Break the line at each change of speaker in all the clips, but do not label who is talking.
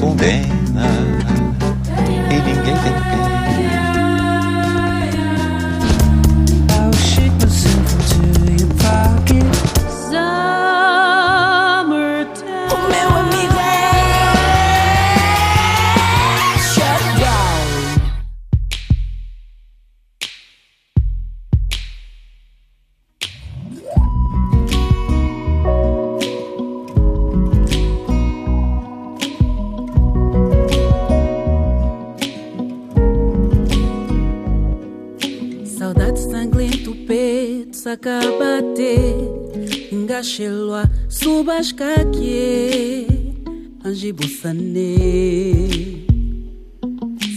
Condena
subascaque, angibussane.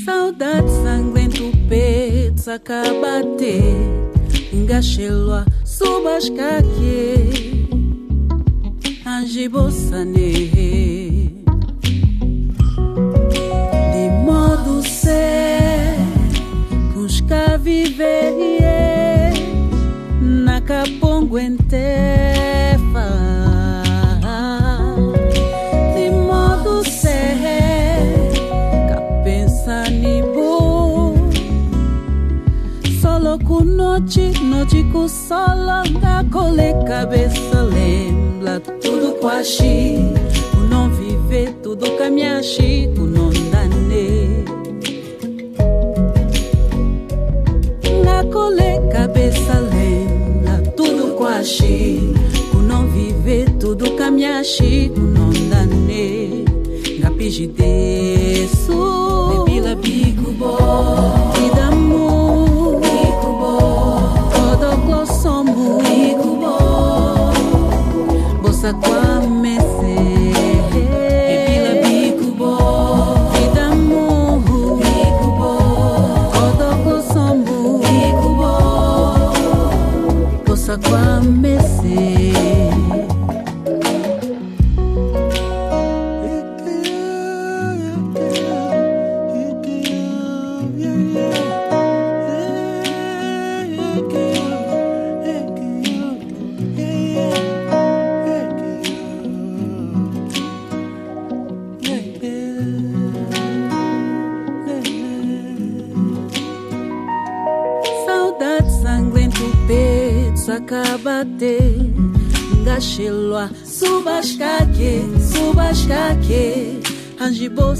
Saudade sanglento, peito, saca a bater. Engaxelwa, subascaque, angibussane. Com solo da cole cabeça lembra tudo quaxi o não viver tudo caminhaxi o não dane na cole cabeça lenda tudo quaxi o não viver tudo caminhaxi o não dane ngapiji desu angibossane.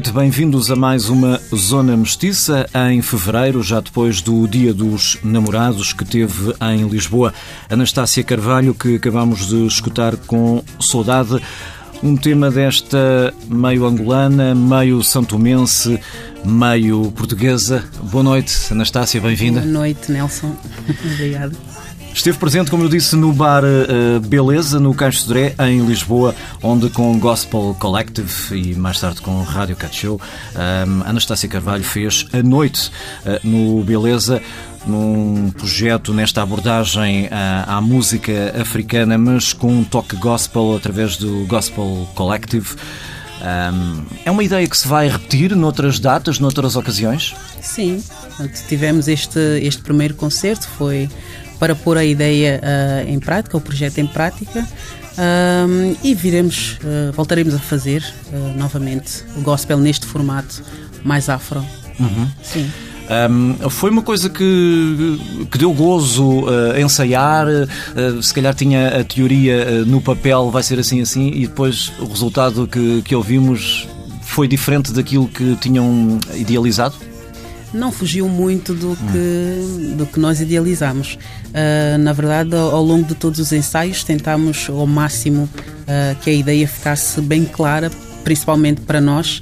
Noite, bem-vindos a mais uma Zona Mestiça em fevereiro, já depois do Dia dos Namorados que teve em Lisboa. Anastácia Carvalho, que acabamos de escutar com saudade. um tema desta meio angolana, meio santomense, meio portuguesa. Boa noite, Anastácia, bem-vinda.
Boa noite, Nelson. Obrigada.
Esteve presente, como eu disse, no bar uh, Beleza, no Caixo Sodré, em Lisboa, onde com Gospel Collective e mais tarde com Rádio Cat Show, um, Anastácia Carvalho fez a noite uh, no Beleza, num projeto nesta abordagem à, à música africana, mas com um toque gospel através do Gospel Collective. Um, é uma ideia que se vai repetir noutras datas, noutras ocasiões?
Sim, tivemos este, este primeiro concerto, foi para pôr a ideia uh, em prática, o projeto em prática. Um, e viremos, uh, voltaremos a fazer uh, novamente o gospel neste formato mais afro.
Uhum.
Sim.
Um, foi uma coisa que, que deu gozo uh, ensaiar, uh, se calhar tinha a teoria uh, no papel, vai ser assim assim, e depois o resultado que, que ouvimos foi diferente daquilo que tinham idealizado?
Não fugiu muito do que, do que nós idealizamos. na verdade, ao longo de todos os ensaios, tentámos ao máximo que a ideia ficasse bem clara, principalmente para nós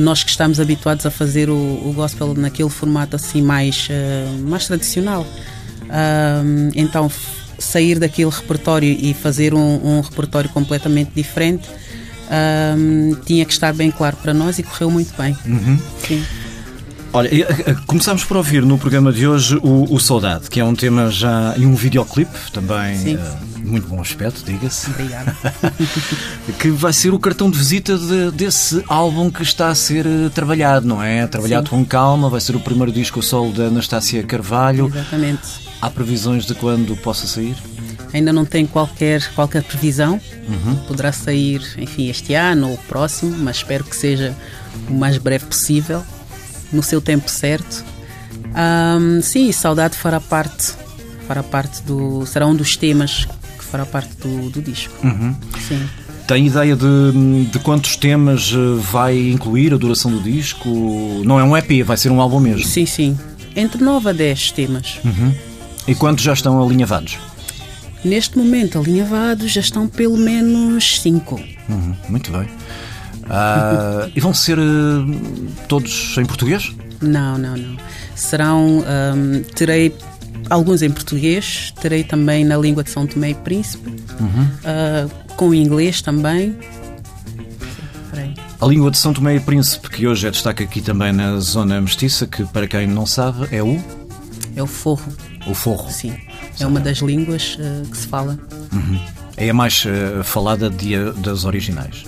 nós que estamos habituados a fazer o, o gospel naquele formato assim mais, uh, mais tradicional. Uh, então, sair daquele repertório e fazer um, um repertório completamente diferente uh, tinha que estar bem claro para nós e correu muito bem.
Uhum.
Sim.
Olha, eh, começámos por ouvir no programa de hoje o, o Saudade, que é um tema já e um videoclipe também uh, muito bom aspecto, diga-se.
Obrigada.
que vai ser o cartão de visita de, desse álbum que está a ser trabalhado, não é? Trabalhado Sim. com calma, vai ser o primeiro disco solo da Anastácia Carvalho.
Exatamente.
Há previsões de quando possa sair?
Ainda não tem qualquer, qualquer previsão.
Uhum.
Poderá sair, enfim, este ano ou próximo, mas espero que seja o mais breve possível no seu tempo certo. Um, sim, saudade fará parte, fará parte do, será um dos temas que fará parte do, do disco.
Uhum.
Sim.
Tem ideia de, de quantos temas eh, vai incluir a duração do disco? Não é um EP, vai ser um álbum mesmo?
Sim, sim. Entre 9 a 10 temas.
Uhum. E quantos já estão alinhavados?
Neste momento, alinhavados já estão pelo menos 5.
Uhum. Muito bem. Uh, e vão ser uh, todos em português?
Não, não, não. Serão. Um, terei alguns em português, terei também na língua de São Tomé e Príncipe,
uhum.
uh, com inglês também.
A língua de São Tomé e Príncipe, que hoje é destaque aqui também na zona mestiça, que para quem não sabe é o?
É o forro.
O forro?
Sim. É uma das línguas uh, que se fala.
Uhum. É a mais uh, falada de, das originais?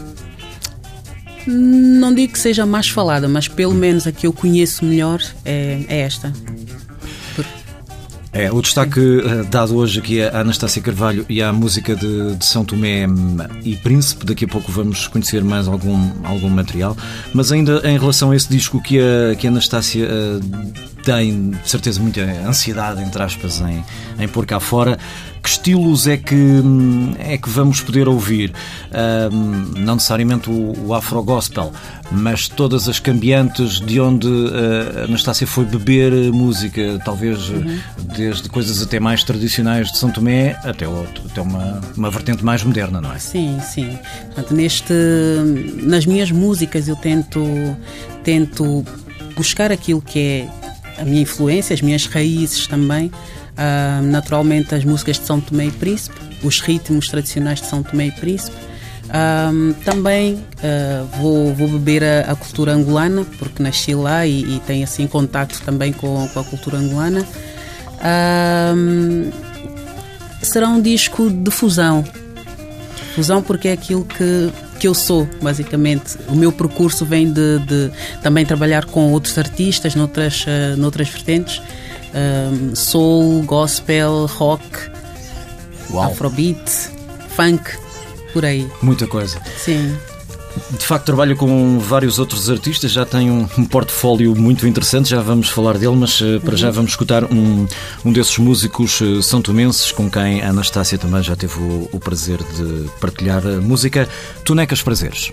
Não digo que seja mais falada, mas pelo menos a que eu conheço melhor é, é esta.
É, o destaque uh, dado hoje aqui à Anastácia Carvalho e à música de, de, São Tomé hum, e Príncipe. Daqui a pouco vamos conhecer mais algum, algum material. Mas ainda em relação a esse disco que a, que a Anastácia uh, tem, de certeza, muita ansiedade, entre aspas, em, em pôr cá fora. Que estilos é que, é que vamos poder ouvir? Não necessariamente o, o afro-gospel, mas todas as cambiantes de onde uh, Anastácia foi beber música, talvez uhum. desde coisas até mais tradicionais de São Tomé até, outro, até uma, uma vertente mais moderna, não é?
Sim, sim. Portanto, neste, nas minhas músicas eu tento, tento buscar aquilo que é a minha influência, as minhas raízes também Uh, naturalmente, as músicas de São Tomé e Príncipe, os ritmos tradicionais de São Tomé e Príncipe. Também uh, vou, vou beber a, a, cultura angolana, porque nasci lá e, e tenho assim contato também com, com a cultura angolana. será um disco de fusão. Fusão porque é aquilo que, que eu sou, basicamente. O meu percurso vem de, de também trabalhar com outros artistas noutras, uh, noutras vertentes um, soul, gospel, rock,
Uau.
afrobeat, funk, por aí.
Muita coisa.
Sim.
De facto, trabalho com vários outros artistas, já tem um, um portfólio muito interessante, já vamos falar dele, mas uh, para uhum. já vamos escutar um, um desses músicos uh, são tomenses com quem a Anastácia também já teve o, o prazer de partilhar a música. Tonecas Prazeres.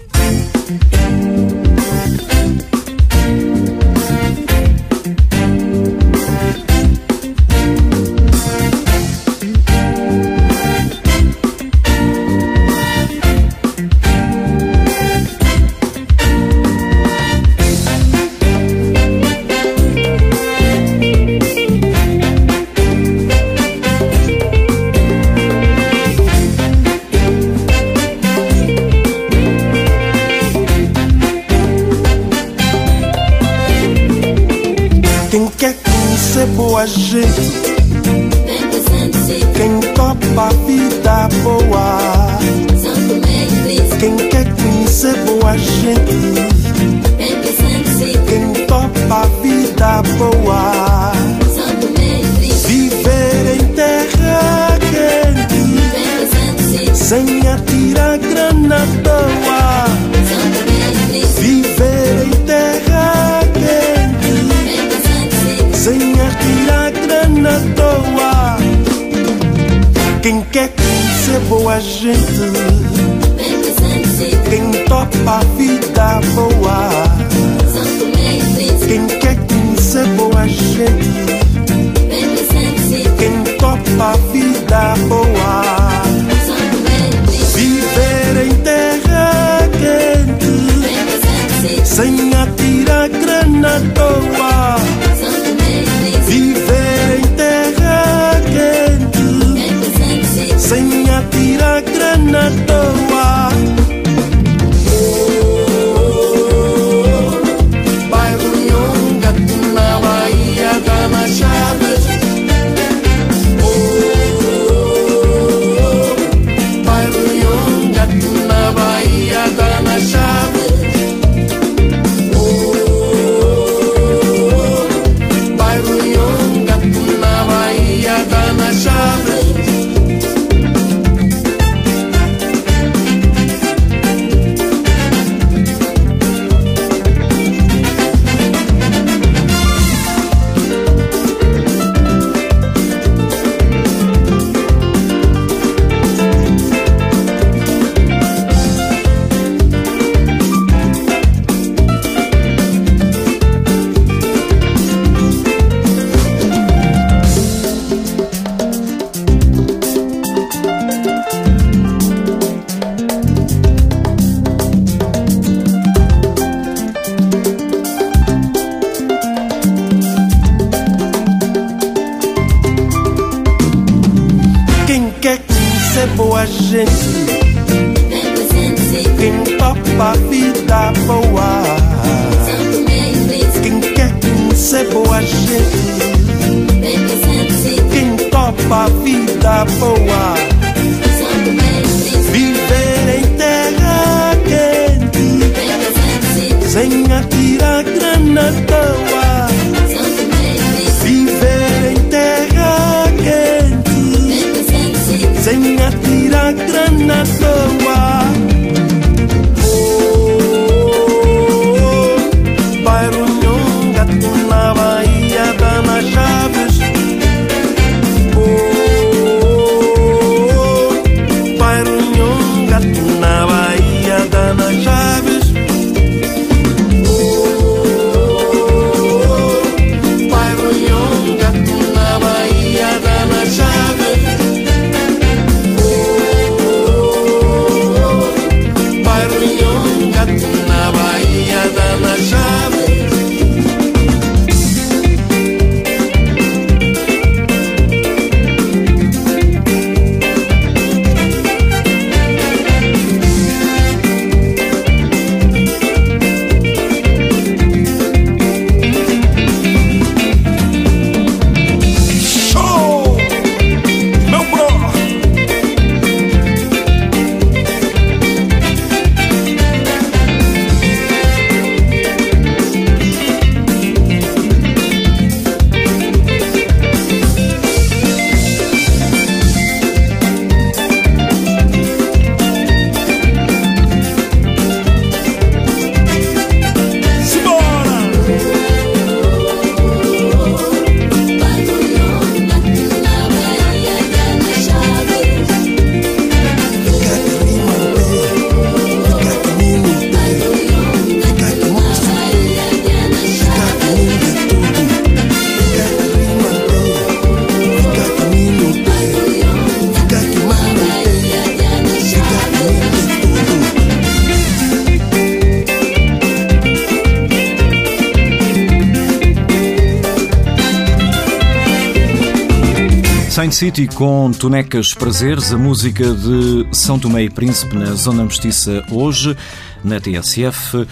City com Tonecas Prazeres, a música de São Tomé e Príncipe na Zona Mestiça hoje. na TSF,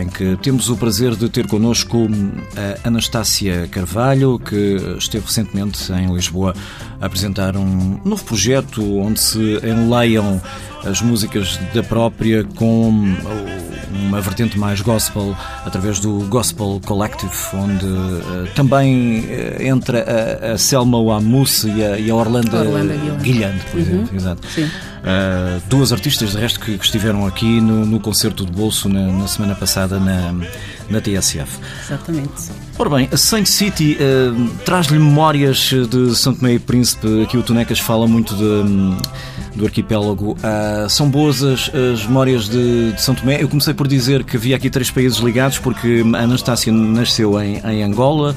em que temos o prazer de ter connosco a Anastácia Carvalho, que esteve recentemente em Lisboa a apresentar um novo projeto onde se enleiam as músicas da própria com uma vertente mais gospel através do Gospel Collective, onde uh, também uh, entra a, a Selma Wamus e a, e a Orlando,
Orlando
Guilhante, por exemplo. Exato. Uh, duas artistas, de resto, que, que estiveram aqui no, no concerto de bolso na, na semana passada na, na TSF.
Exatamente.
Ora bem, a Saint City traz-lhe memórias de Tomé e Príncipe. Aqui o Tonecas fala muito de, um, do arquipélago. Uh, são boas as, as memórias de, de, São Tomé. Eu comecei por dizer que havia aqui três países ligados, porque a Anastácia nasceu em, em Angola.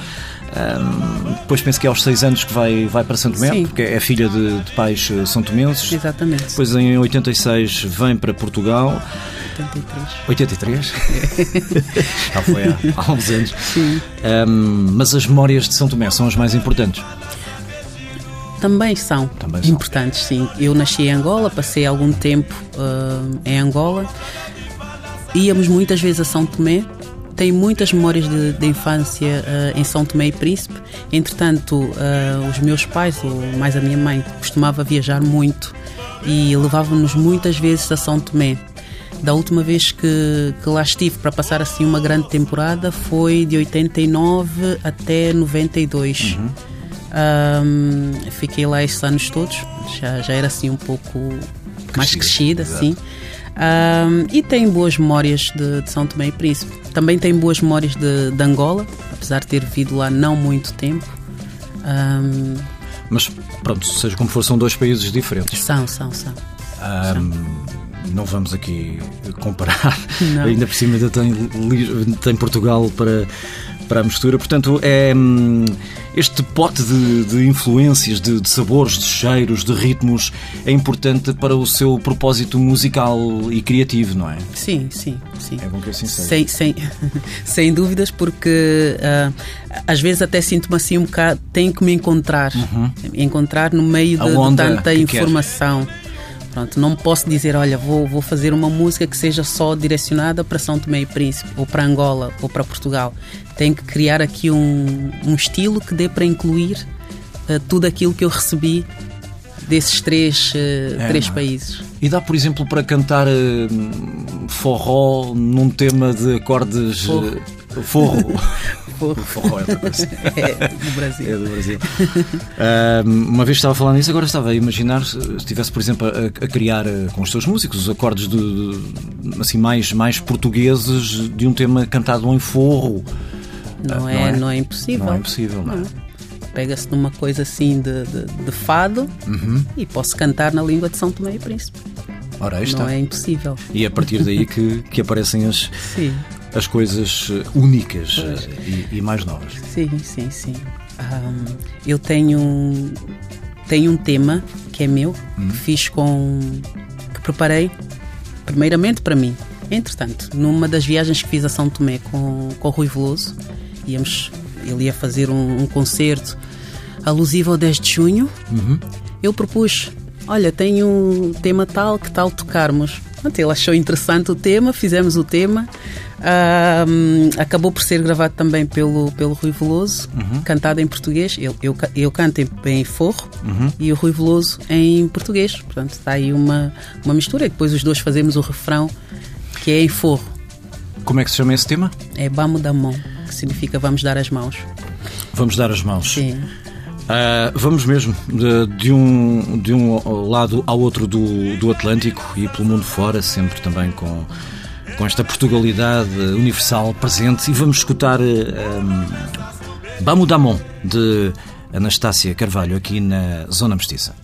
Um, depois penso que é aos 6 anos que vai, vai para Santo Tomé,
Sim.
porque é filha de, de pais eh, são tomenses.
Exatamente.
Depois em 86 vem para Portugal.
83.
83? Já foi há, há uns anos.
Sim.
Um, mas as memórias de São Tomé são as mais importantes.
Também são
Também são.
importantes, sim. Eu nasci em Angola, passei algum tempo uh, em Angola. Íamos muitas vezes a São Tomé. Tenho muitas memórias de, de infância uh, em São Tomé e Príncipe. Entretanto, uh, os meus pais, ou mais a minha mãe, costumava viajar muito e levava-nos muitas vezes a São Tomé. Da última vez que, que lá estive para passar assim uma grande temporada foi de 89 até 92. Um, fiquei lá esses anos todos, já, já era assim um pouco mais crescida, assim. Um, e tenho boas memórias de, de, São Tomé e Príncipe. Também tenho boas memórias de, de Angola, apesar de ter vivido lá não muito tempo. Um,
Mas pronto, seja como for, são dois países diferentes.
São, são, são.
não vamos aqui comparar,
Não.
ainda por cima ainda tem, tem Portugal para, para a mistura. Portanto, é hum, este pote de, de influências, de, de sabores, de cheiros, de ritmos, é importante para o seu propósito musical e criativo, não é?
Sim, sim, sim.
É bom que assim seja.
Sem, sem, sem dúvidas, porque ah, às vezes até sinto-me assim um bocado, tenho que me encontrar, encontrar no meio
Uhum.
De, de tanta
que quer.
Pronto, não posso dizer, olha, vou, vou fazer uma música que seja só direcionada para São Tomé e Príncipe, ou para Angola, ou para Portugal. Tenho que criar aqui um, um estilo que dê para incluir ah, tudo aquilo que eu recebi desses três, ah,
É,
três
é?
países.
E dá, por exemplo, para cantar hum, forró num tema de acordes.
Forro.
Forro.
Forro.
é outra coisa.
É, do Brasil.
É do Brasil. Ah, uma vez estava a falar nisso, agora estava a imaginar se estivesse, por exemplo, a, a criar eh, com os seus músicos os acordes de, de- assim, mais, mais portugueses de um tema cantado em forro.
Não,
Ah,
é,
não é?
não é impossível.
Não é impossível, não é?
Pega-se numa coisa assim de, de, de fado
Uhum.
e posso cantar na língua de São Tomé e Príncipe.
Ora, aí está.
Não é impossível.
E é a partir daí que, que aparecem as, as coisas eh, únicas eh, e, e mais novas.
sim, sim, sim. Ahm, eu tenho, um- tenho um tema que é meu,
Hum.
que fiz com. que preparei primeiramente para mim. Entretanto, numa das viagens que fiz a São Tomé com, com o Rui Veloso, íamos, ele ia fazer um, um concerto alusivo ao 10 de junho. Eu propus: olha, tenho um tema tal, que tal tocarmos? Pronto, ele achou interessante o tema, fizemos o tema. Ahm, acabou por ser gravado também pelo, pelo Rui Veloso, cantado em português. Eu, eu, eu canto em, em forro e o Rui Veloso em português. Portanto, está aí uma, uma mistura. E depois os dois fazemos o refrão, que é em forro.
Como é que se chama esse tema?
É Bamo da mão, que significa vamos dar as mãos.
Vamos dar as mãos.
Sim.
Ah, vamos mesmo de, de um, de um lado ao outro do, do Atlântico e pelo mundo fora, sempre também com, com esta Portugalidade universal presente. E vamos escutar um, Bamo Damon, de Anastácia Carvalho, aqui na Zona Mestiça.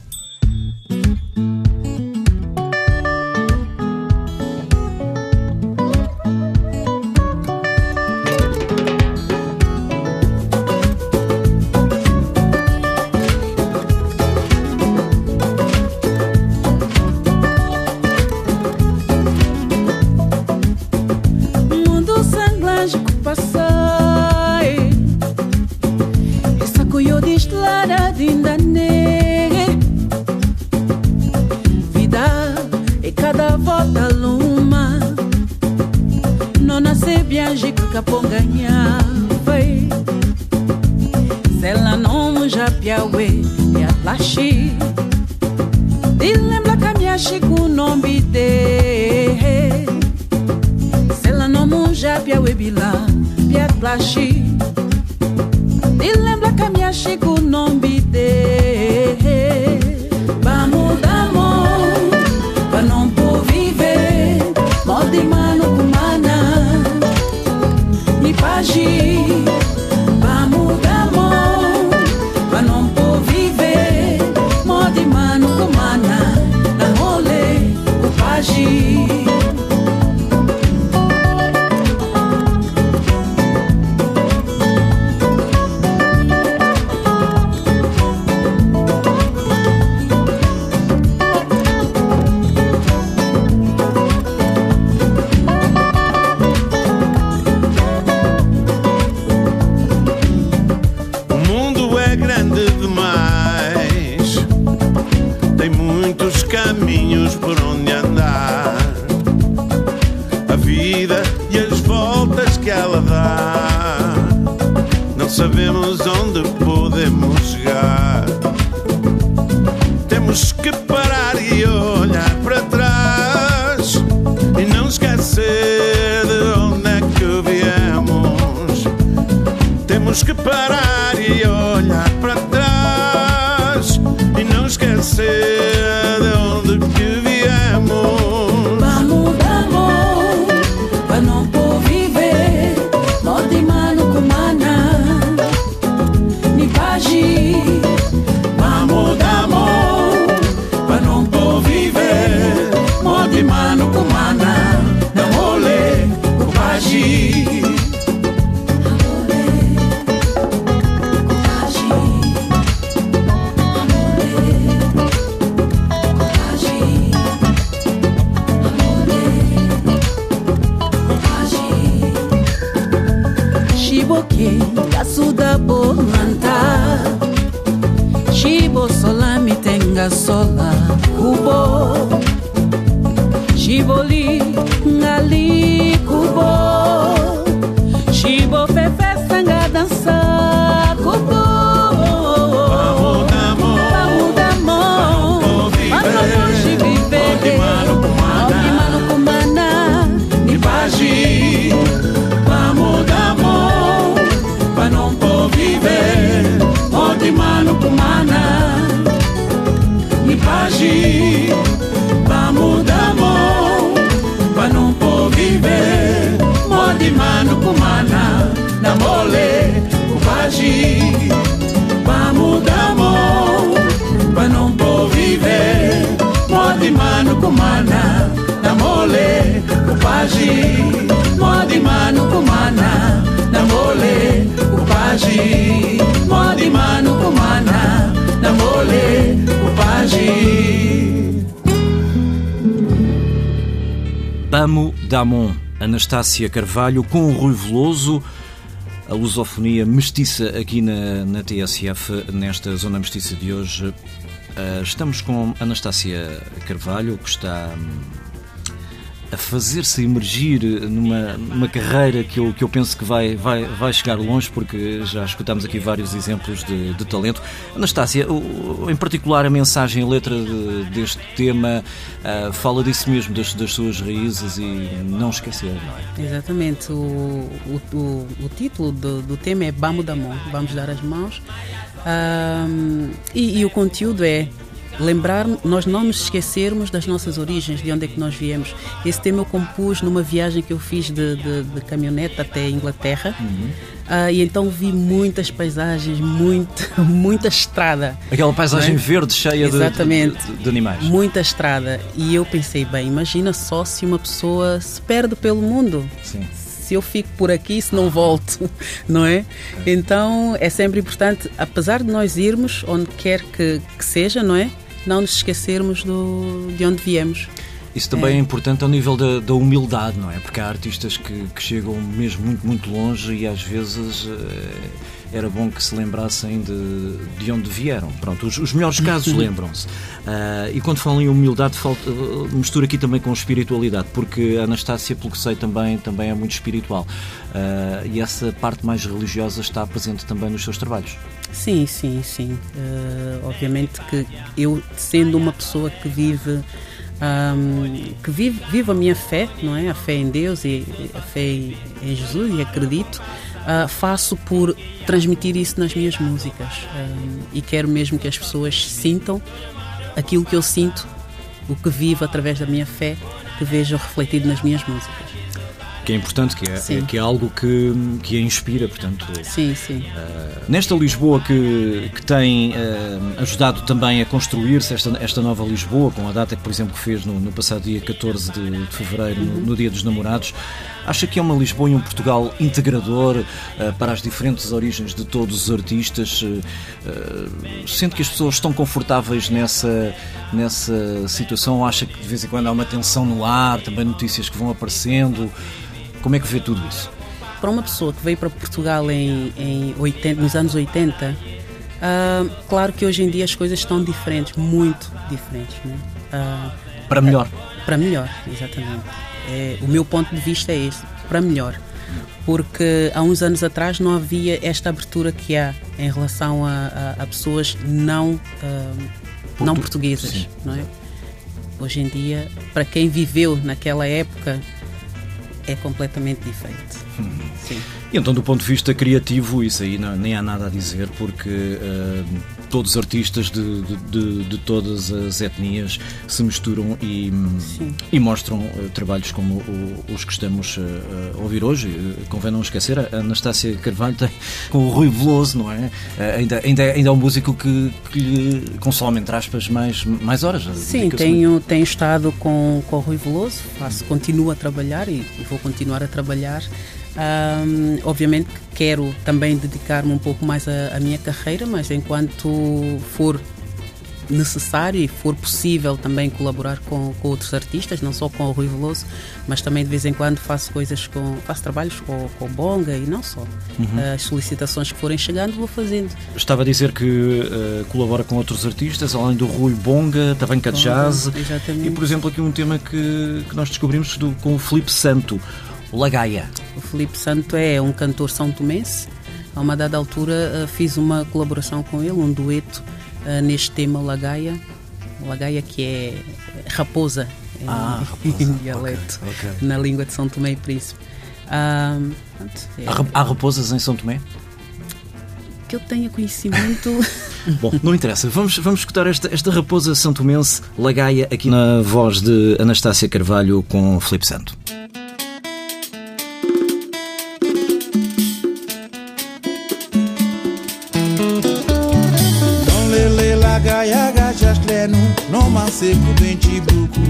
Mano com mana na mole pagi.
Onde
mano com mana
na mole pagi. Onde mano com mana na mole o pagi.
Bamo Damon, Anastácia Carvalho, com o Rui Veloso, a lusofonia mestiça aqui na, na TSF, nesta zona mestiça de hoje. Ah, estamos com Anastácia Carvalho, que está hum, a fazer-se emergir numa, numa carreira que eu, que eu penso que vai, vai, vai chegar longe, porque já escutamos aqui vários exemplos de, de talento. Anastácia, em particular a mensagem, a letra de- deste tema ah, fala disso mesmo, das, das suas raízes e não esquecer, não é?
Exatamente. O, o, o, o título do, do tema é Vamos dar mão, vamos dar as mãos. Ahm, e, e o conteúdo é lembrar, nós não nos esquecermos das nossas origens, de onde é que nós viemos. Esse tema eu compus numa viagem que eu fiz de, de, de caminhonete até a Inglaterra. Ah, e então vi muitas paisagens, muito, muita estrada.
Aquela paisagem
é?
verde cheia de, de animais.
Muita estrada. E eu pensei, bem, imagina só se uma pessoa se perde pelo mundo.
Sim.
Se eu fico por aqui, se não volto, não é? Então é sempre importante, apesar de nós irmos onde quer que, que seja, não é? Não nos esquecermos do, de onde viemos.
Isso também é,
É.
importante ao nível da, da humildade, não é? Porque há artistas que, que chegam mesmo muito, muito longe e às vezes eh, era bom que se lembrassem de, de onde vieram. Pronto, os, os melhores casos lembram-se. Ah, e quando falam em humildade, falta, eh, mistura aqui também com espiritualidade, porque a Anastácia, pelo que sei, também, também é muito espiritual. Ah, e essa parte mais religiosa está presente também nos seus trabalhos.
Sim, sim, sim. Obviamente que eu, sendo uma pessoa que vive, ahm, que vive, vive a minha fé, não é? A fé em Deus e a fé em, Jesus e acredito, ah, faço por transmitir isso nas minhas músicas. Ahm, e quero mesmo que as pessoas sintam aquilo que eu sinto, o que vivo através da minha fé, que vejam refletido nas minhas músicas.
Que é importante, que é,
Sim.
que é algo que, que a inspira, portanto.
Sim, sim.
Nesta Lisboa que, que tem eh, ajudado também a construir-se esta, esta nova Lisboa, com a data que, por exemplo, fez no, no passado dia 14 de, de fevereiro, no, no Dia dos Namorados, acha que é uma Lisboa e um Portugal integrador eh, para as diferentes origens de todos os artistas? Sente que as pessoas estão confortáveis nessa, nessa situação? Ou acha que de vez em quando há uma tensão no ar, também notícias que vão aparecendo? Como é que vê tudo isso?
para uma pessoa que veio para Portugal em, em 80, nos anos 80, ah, claro que hoje em dia as coisas estão diferentes, muito diferentes. Né? Ah,
Para melhor.
para melhor, exatamente. É, o meu ponto de vista é esse, para melhor. Porque há uns anos atrás não havia esta abertura que há em relação a, a- a pessoas não, não
Portu-
portuguesas.
sim.
Não é? Hoje em dia, para quem viveu naquela época, é completamente diferente. Sim.
E então, do ponto de vista criativo, isso aí não- nem há nada a dizer, porque eh, todos os artistas de, de- de- de todas as etnias se misturam e, e mostram eh, trabalhos como o- os que estamos eh, a ouvir hoje. Eh, Convém não esquecer, a Anastácia Carvalho tem com o Rui Veloso, não é? Eh, ainda, ainda, é- ainda é um músico que, que lhe consome, entre aspas, mais, mais horas.
Sim, tenho, tenho estado com, com o Rui Veloso, faço, continuo a trabalhar e vou continuar a trabalhar. Ahm, obviamente que quero também dedicar-me um pouco mais à, minha carreira, mas enquanto for necessário e for possível também colaborar com, com outros artistas, não só com o Rui Veloso, mas também de vez em quando faço coisas com, faço trabalhos com, com Bonga e não só. As solicitações que forem chegando vou fazendo.
Estava a dizer que eh, colabora com outros artistas, além do Rui Bonga, também com a jazz.
Exatamente.
E, por exemplo, aqui um tema que, que nós descobrimos do, com o Filipe Santo, o Lagaia.
O Felipe Santo é um cantor são tomense. A uma dada altura eh, fiz uma colaboração com ele, um dueto eh, neste tema Lagaia. Lagaia que é raposa em,
Ah,
em
raposa.
dialeto,
Ok, ok.
na língua de São Tomé e Príncipe. Ah, é,
Há, ra- há raposas em São Tomé?
que eu tenha conhecimento.
Bom, não interessa. Vamos, vamos escutar esta, esta raposa santomense, Lagaia, aqui na voz de Anastácia Carvalho com Filipe Santo.
Lenu Non man se ku dwenti bluku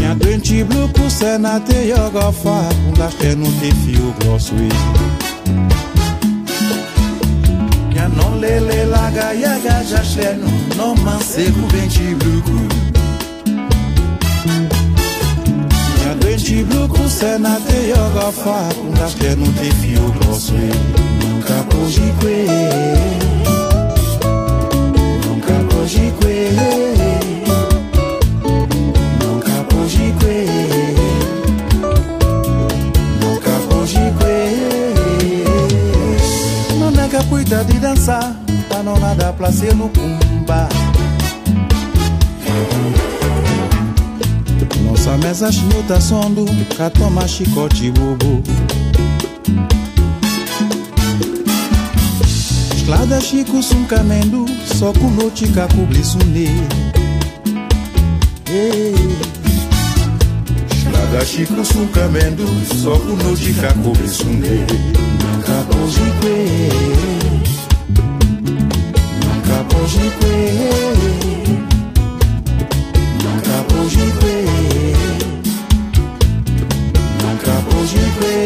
Nya dwenti bluku se na te yoga fa Kunda tenu te fio groswi Nya non lele la gaya gajas lenu Non man se ku dwenti bluku Nya dwenti bluku se na te yoga fa Kunda tenu te fio groswi Nunca cogicue Nunca placer no cumba. Nossa mesa chinuta sondo Cá toma chicote bobo Esclada chico sum camendo Só com noite cubli sunde Esclada chico sum camendo Só com noite cubli sunde Nunca cogique Nunca cogique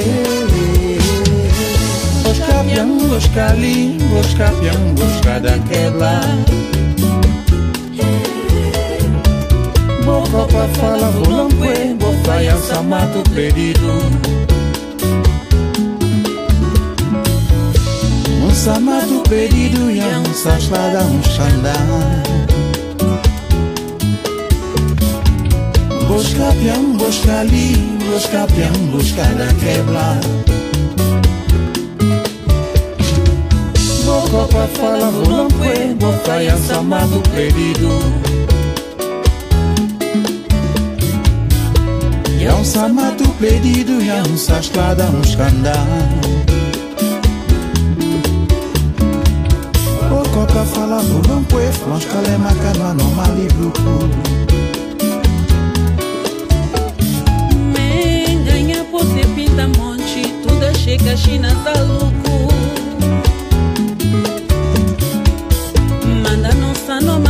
Busca pian, busca ali, busca pian, busca da quebra. Boca pra fala, volambue, bofaia, samato pedido. Pedido e um xandão. Busca pião, busca ali, busca pião, busca da quebra. Boca pra fala, volambue, bofaia, samato pedido. E é samato pedido, e é um sasclada, Pouco pra falar, não pué, nós calema, canoa, não malibro.
Menganha, você pinta monte, tudo chega, China, tá louco. Manda nossa no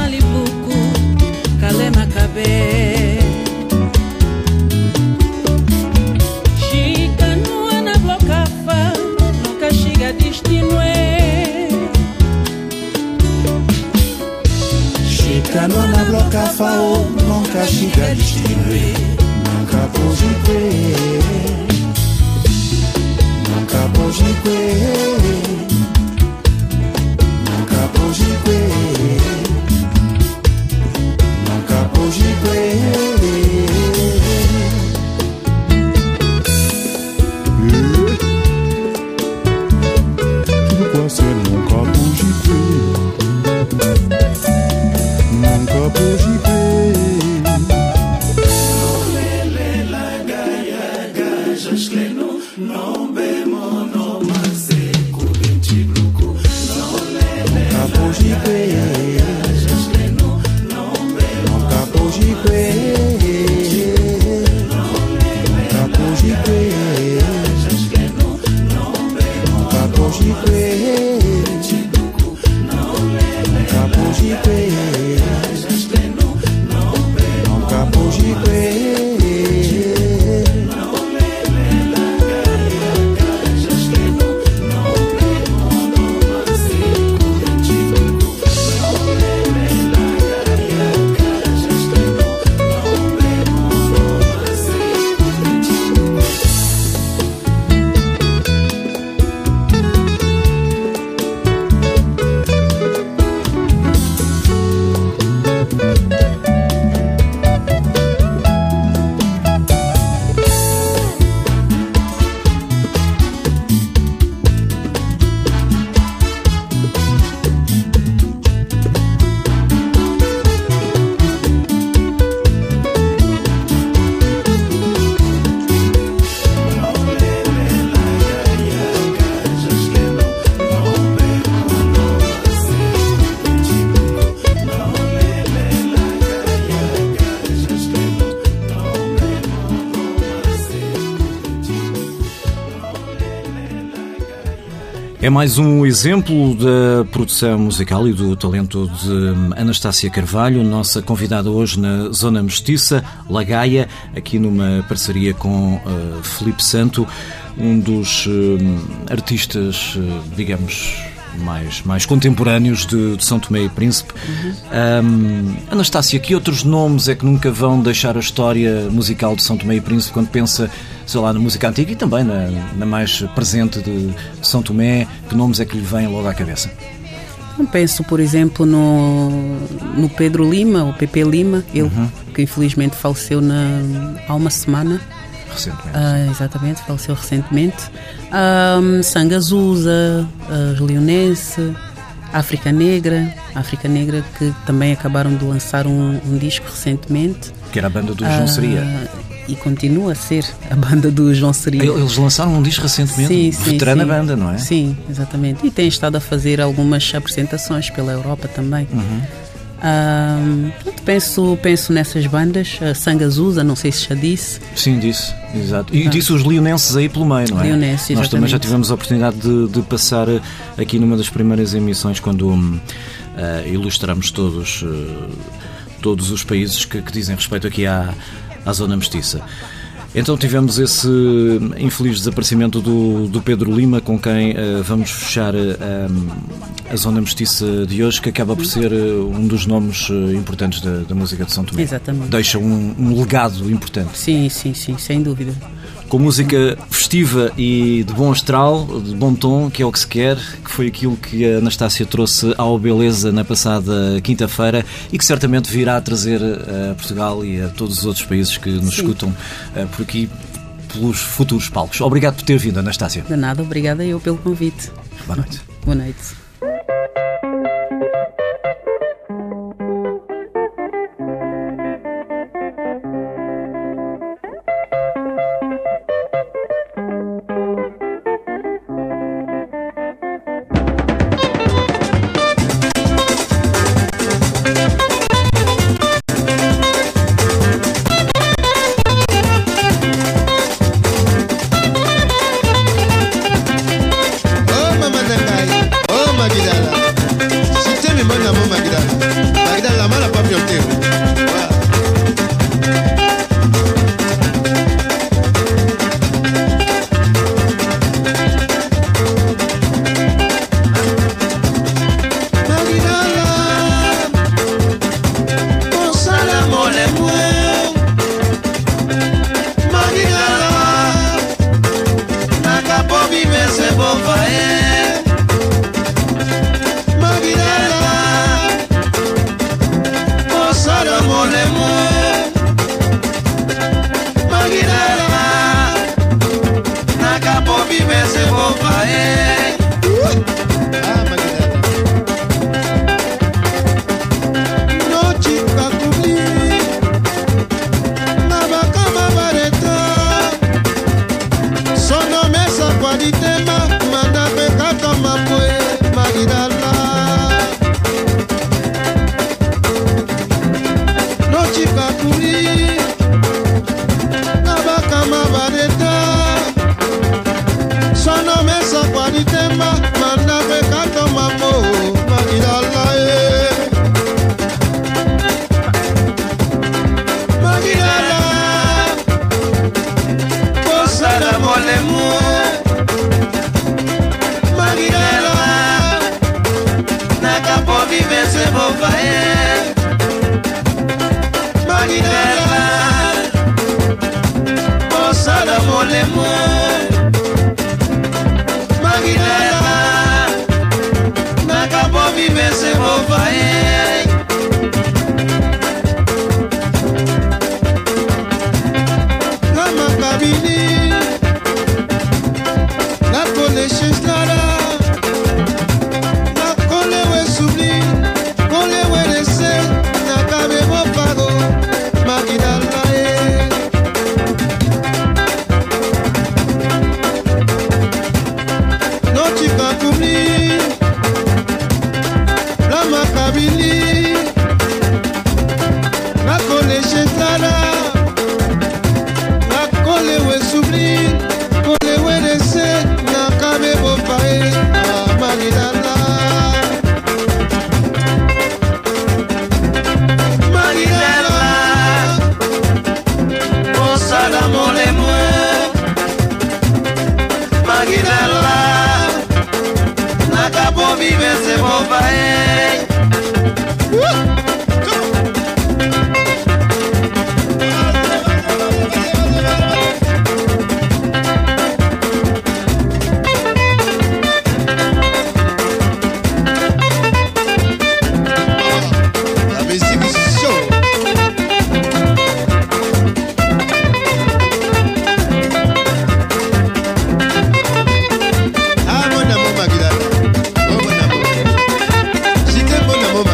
Nunca chega a distinguir Nunca pode crer
É mais um exemplo da produção musical e do talento de Anastácia Carvalho, nossa convidada hoje na Zona Mestiça, Lagaia, aqui numa parceria com uh, Felipe Santo, um dos uh, artistas, uh, digamos, mais, mais contemporâneos de, de São Tomé e Príncipe. Uhum. Um, Anastácia, que outros nomes é que nunca vão deixar a história musical de São Tomé e Príncipe quando pensa, sei lá, na música antiga e também na, na mais presente de, São Tomé? Que nomes é que lhe vêm logo à cabeça?
Penso, por exemplo, no, no Pedro Lima, o PP Lima, ele uhum. que infelizmente faleceu na, há uma semana.
Recentemente.
Ah, exatamente, faleceu recentemente. Um, Sangazusa, uh, Leonense, África Negra, África Negra que também acabaram de lançar um, um disco recentemente.
Que era a banda do João Seria.
E continua a ser a banda do João Seria.
Eles lançaram um disco recentemente,
sim, sim,
veterana
sim.
banda, não é?
Sim, exatamente. E tem estado a fazer algumas apresentações pela Europa também.
Uhum.
Um, penso, penso nessas bandas, a Sangazusa, não sei se já disse.
Sim, disse, exato. E ah. disse os leonenses aí pelo meio, não é?
Leonenses,
Nós também já tivemos a oportunidade de, de, passar aqui numa das primeiras emissões quando uh, ilustramos todos, uh, todos os países que, que, dizem respeito aqui à, à zona mestiça. Então tivemos esse infeliz desaparecimento do, do Pedro Lima, com quem uh, vamos fechar uh, a Zona Mestiça de hoje, que acaba por ser uh, um dos nomes importantes da, da, música de São Tomé.
Exatamente.
Deixa um, um legado importante.
Sim, sim, sim, sem dúvida
com música festiva e de bom astral, de bom tom, que é o que se quer, que foi aquilo que a Anastácia trouxe ao Beleza na passada quinta-feira e que certamente virá a trazer a Portugal e a todos os outros países que nos Sim. escutam eh, por aqui pelos futuros palcos. Obrigado por ter vindo, Anastácia.
De nada, obrigada eu pelo convite.
Boa noite.
Boa noite.
Fais attention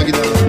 avec